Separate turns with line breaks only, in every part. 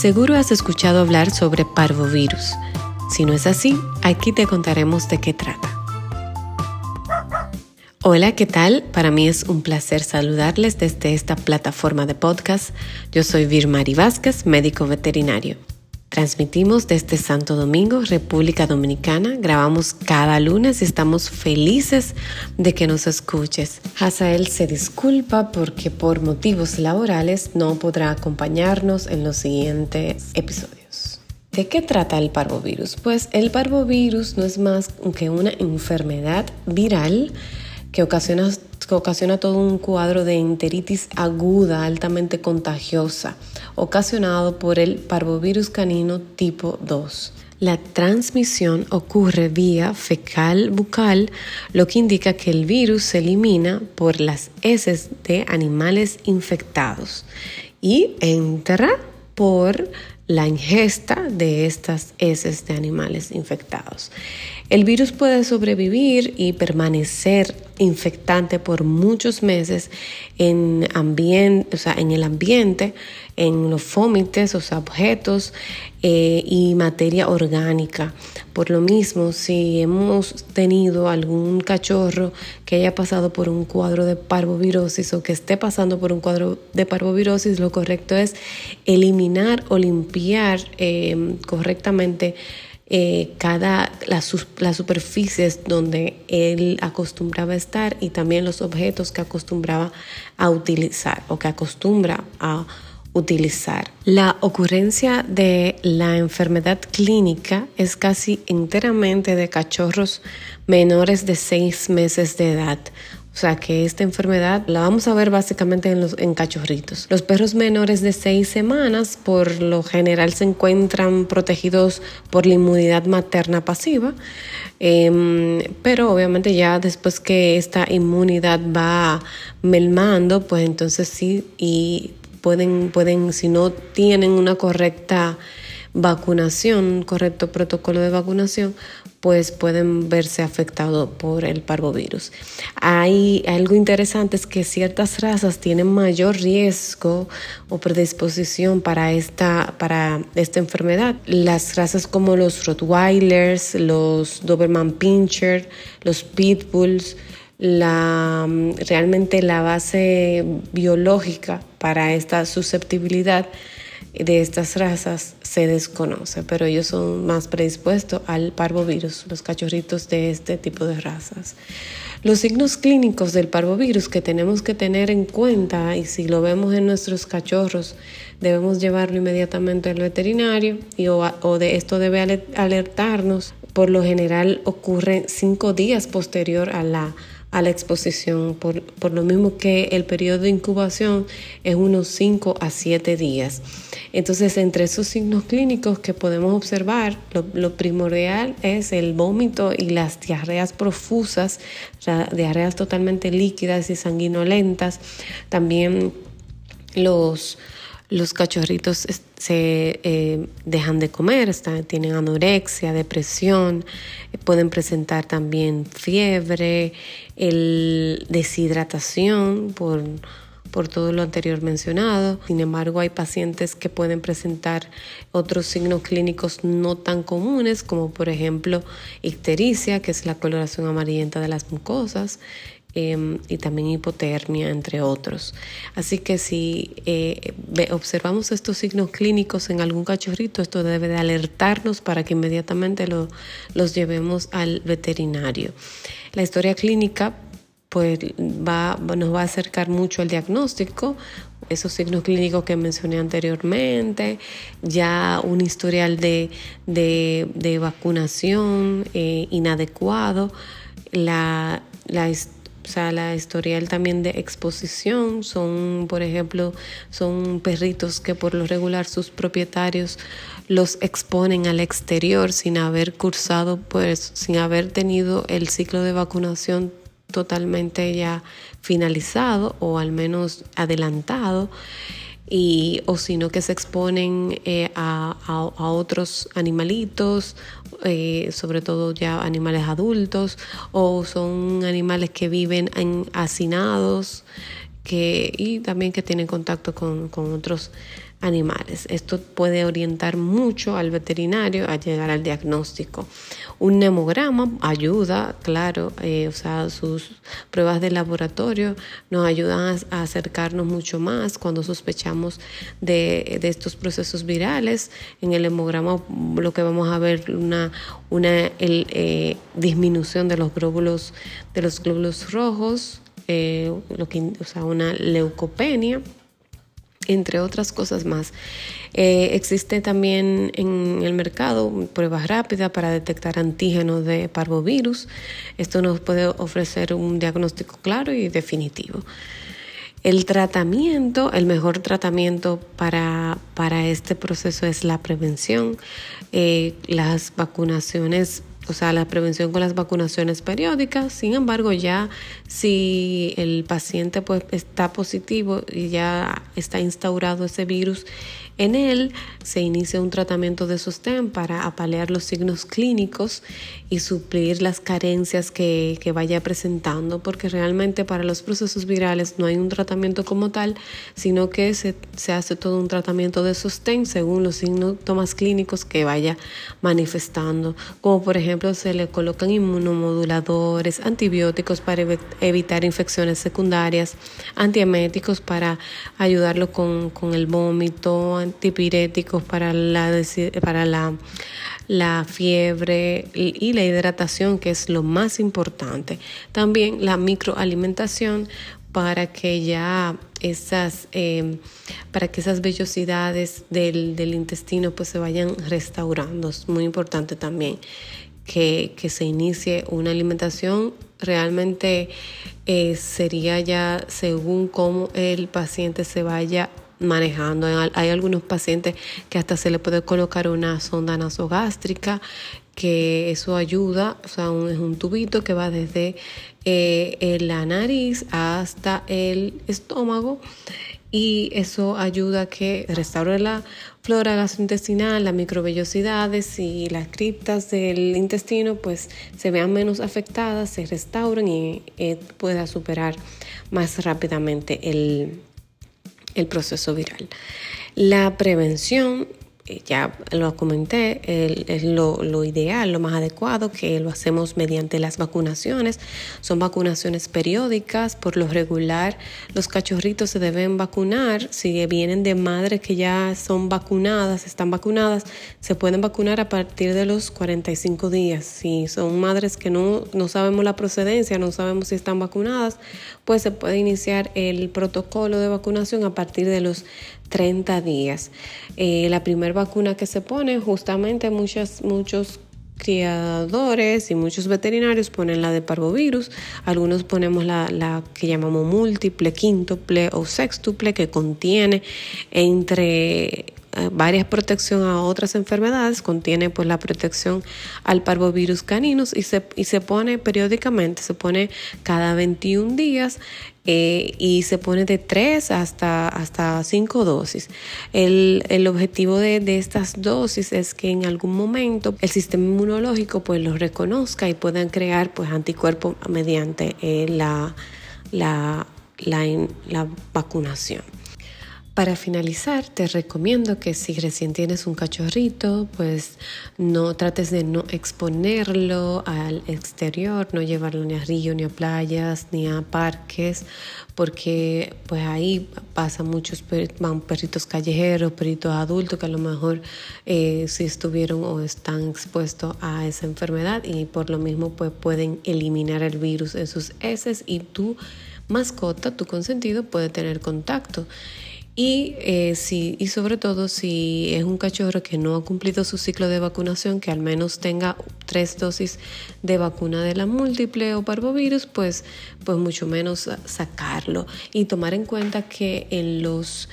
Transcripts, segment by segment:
Seguro has escuchado hablar sobre parvovirus. Si no es así, aquí te contaremos de qué trata. Hola, ¿qué tal? Para mí es un placer saludarles desde esta plataforma de podcast. Yo soy Virmari Vázquez, médico veterinario. Transmitimos desde Santo Domingo, República Dominicana. Grabamos cada lunes y estamos felices de que nos escuches. Hazael se disculpa porque por motivos laborales no podrá acompañarnos en los siguientes episodios. ¿De qué trata el parvovirus? Pues el parvovirus no es más que una enfermedad viral que ocasiona, que ocasiona todo un cuadro de enteritis aguda altamente contagiosa ocasionado por el parvovirus canino tipo 2. La transmisión ocurre vía fecal bucal, lo que indica que el virus se elimina por las heces de animales infectados y entra por la ingesta de estas heces de animales infectados. El virus puede sobrevivir y permanecer infectante por muchos meses en, o sea, en el ambiente, en los fómites, o sea, objetos eh, y materia orgánica. Por lo mismo, si hemos tenido algún cachorro que haya pasado por un cuadro de parvovirosis o que esté pasando por un cuadro de parvovirosis, lo correcto es eliminar o limpiar eh, correctamente eh, cada las, superficies donde él acostumbraba estar y también los objetos que acostumbraba a utilizar o que acostumbra a utilizar. La ocurrencia de la enfermedad clínica es casi enteramente de cachorros menores de seis meses de edad. O sea que esta enfermedad la vamos a ver básicamente en, los, en cachorritos. Los perros menores de seis semanas por lo general se encuentran protegidos por la inmunidad materna pasiva, em, pero obviamente ya después que esta inmunidad va melmando, pues entonces sí, y pueden, pueden si no tienen una correcta vacunación, un correcto protocolo de vacunación, pues pueden verse afectados por el parvovirus. Hay algo interesante es que ciertas razas tienen mayor riesgo o predisposición para esta, para esta enfermedad. Las razas como los Rottweilers, los Doberman Pinscher, los Pitbulls, la, realmente la base biológica para esta susceptibilidad de estas razas se desconoce, pero ellos son más predispuestos al parvovirus, los cachorritos de este tipo de razas. Los signos clínicos del parvovirus que tenemos que tener en cuenta, y si lo vemos en nuestros cachorros, debemos llevarlo inmediatamente al veterinario y o, de esto debe alertarnos. Por lo general ocurre cinco días posterior a la a la exposición, por, lo mismo que el periodo de incubación es unos 5 a 7 días. Entonces, entre esos signos clínicos que podemos observar, lo, primordial es el vómito y las diarreas profusas, diarreas totalmente líquidas y sanguinolentas, también los los cachorritos se eh, dejan de comer, tienen anorexia, depresión, eh, pueden presentar también fiebre, deshidratación por, por todo lo anterior mencionado. Sin embargo, hay pacientes que pueden presentar otros signos clínicos no tan comunes, como por ejemplo ictericia, que es la coloración amarillenta de las mucosas, Em, y también hipotermia, entre otros. Así que si eh, observamos estos signos clínicos en algún cachorrito, esto debe de alertarnos para que inmediatamente lo, los llevemos al veterinario. La historia clínica pues va, nos va a acercar mucho al diagnóstico, esos signos clínicos que mencioné anteriormente, ya un historial de, de, vacunación eh, inadecuado, la, la o sea, la historial también de exposición son, por ejemplo, son perritos que por lo regular sus propietarios los exponen al exterior sin haber cursado, pues, sin haber tenido el ciclo de vacunación totalmente ya finalizado o al menos adelantado y, o sino que se exponen eh, a, otros animalitos, eh, sobre todo ya animales adultos, o son animales que viven en hacinados que, y también que tienen contacto con, otros animales. Esto puede orientar mucho al veterinario a llegar al diagnóstico. Un nemograma ayuda, claro, eh, o sea, sus pruebas de laboratorio nos ayudan a, acercarnos mucho más cuando sospechamos de, estos procesos virales. En el hemograma lo que vamos a ver una, una eh, disminución de los glóbulos, de los glóbulos rojos, eh, lo que, o sea, una leucopenia entre otras cosas más. Eh, existe también en el mercado pruebas rápidas para detectar antígenos de parvovirus. Esto nos puede ofrecer un diagnóstico claro y definitivo. El tratamiento, el mejor tratamiento para, para este proceso es la prevención. Eh, las vacunaciones o sea, la prevención con las vacunaciones periódicas. Sin embargo, ya si el paciente pues, está positivo y ya está instaurado ese virus en él se inicia un tratamiento de sostén para apalear los signos clínicos y suplir las carencias que, vaya presentando, porque realmente para los procesos virales no hay un tratamiento como tal, sino que se, hace todo un tratamiento de sostén según los síntomas clínicos que vaya manifestando, como por ejemplo se le colocan inmunomoduladores, antibióticos para evitar infecciones secundarias, antieméticos para ayudarlo con, con el vómito, antipiréticos para la, para la, la fiebre y, la hidratación, que es lo más importante. También la microalimentación para que ya esas, em, para que esas vellosidades del, del, intestino pues se vayan restaurando. Es muy importante también que, que se inicie una alimentación realmente eh, sería ya según cómo el paciente se vaya manejando. Hay algunos pacientes que hasta se le puede colocar una sonda nasogástrica, que eso ayuda, o sea, es un tubito que va desde eh, la nariz hasta el estómago y eso ayuda a que restaure la flora gastrointestinal, las microvellosidades y las criptas del intestino pues se vean menos afectadas, se restauren y eh, pueda superar más rápidamente el, el proceso viral. La prevención ya lo comenté, es lo, ideal, lo más adecuado, que lo hacemos mediante las vacunaciones. Son vacunaciones periódicas, por lo regular los cachorritos se deben vacunar. Si vienen de madres que ya son vacunadas, están vacunadas, se pueden vacunar a partir de los 45 días. Si son madres que no, no sabemos la procedencia, no sabemos si están vacunadas, pues se puede iniciar el protocolo de vacunación a partir de los 30 días. Eh, la primera vacuna que se pone, justamente muchos criadores y muchos veterinarios ponen la de parvovirus, algunos ponemos la, la, que llamamos múltiple, quíntuple o sextuple que contiene entre varias protección a otras enfermedades, contiene pues la protección al parvovirus caninus y se, y se pone periódicamente, se pone cada 21 días eh, y se pone de 3 hasta, hasta 5 dosis. El, el objetivo de, de, estas dosis es que en algún momento el sistema inmunológico pues los reconozca y puedan crear pues anticuerpos mediante eh, la, la, la, la vacunación. Para finalizar, te recomiendo que si recién tienes un cachorrito, pues no trates de no exponerlo al exterior, no llevarlo ni a río, ni a playas, ni a parques, porque pues ahí pasan muchos van perritos callejeros, perritos adultos que a lo mejor eh, si estuvieron o están expuestos a esa enfermedad y por lo mismo pues pueden eliminar el virus en sus heces y tu mascota, tu consentido puede tener contacto. Y, eh, y sobre todo si es un cachorro que no ha cumplido su ciclo de vacunación, que al menos tenga tres dosis de vacuna de la múltiple o parvovirus, pues, pues mucho menos sacarlo. Y tomar en cuenta que en los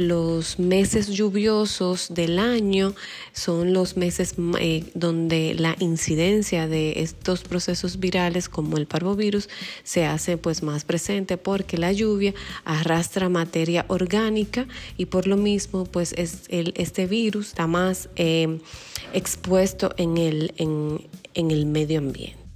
los meses lluviosos del año son los meses eh, donde la incidencia de estos procesos virales como el parvovirus se hace pues más presente porque la lluvia arrastra materia orgánica y por lo mismo pues es el, este virus está más eh, expuesto en el, en el medio ambiente.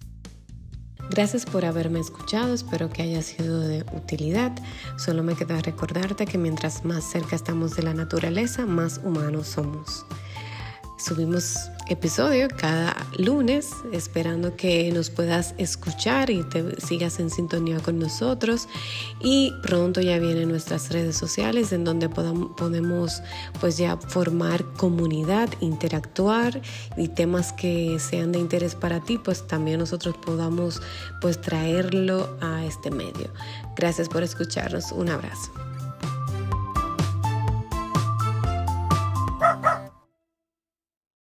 Gracias por haberme escuchado, espero que haya sido de utilidad. Solo me queda recordarte que mientras más cerca estamos de la naturaleza, más humanos somos. Subimos episodio cada lunes, esperando que nos puedas escuchar y te sigas en sintonía con nosotros. Y pronto ya vienen nuestras redes sociales en donde podemos pues ya formar comunidad, interactuar y temas que sean de interés para ti, pues también nosotros podamos pues traerlo a este medio. Gracias por escucharnos. Un abrazo.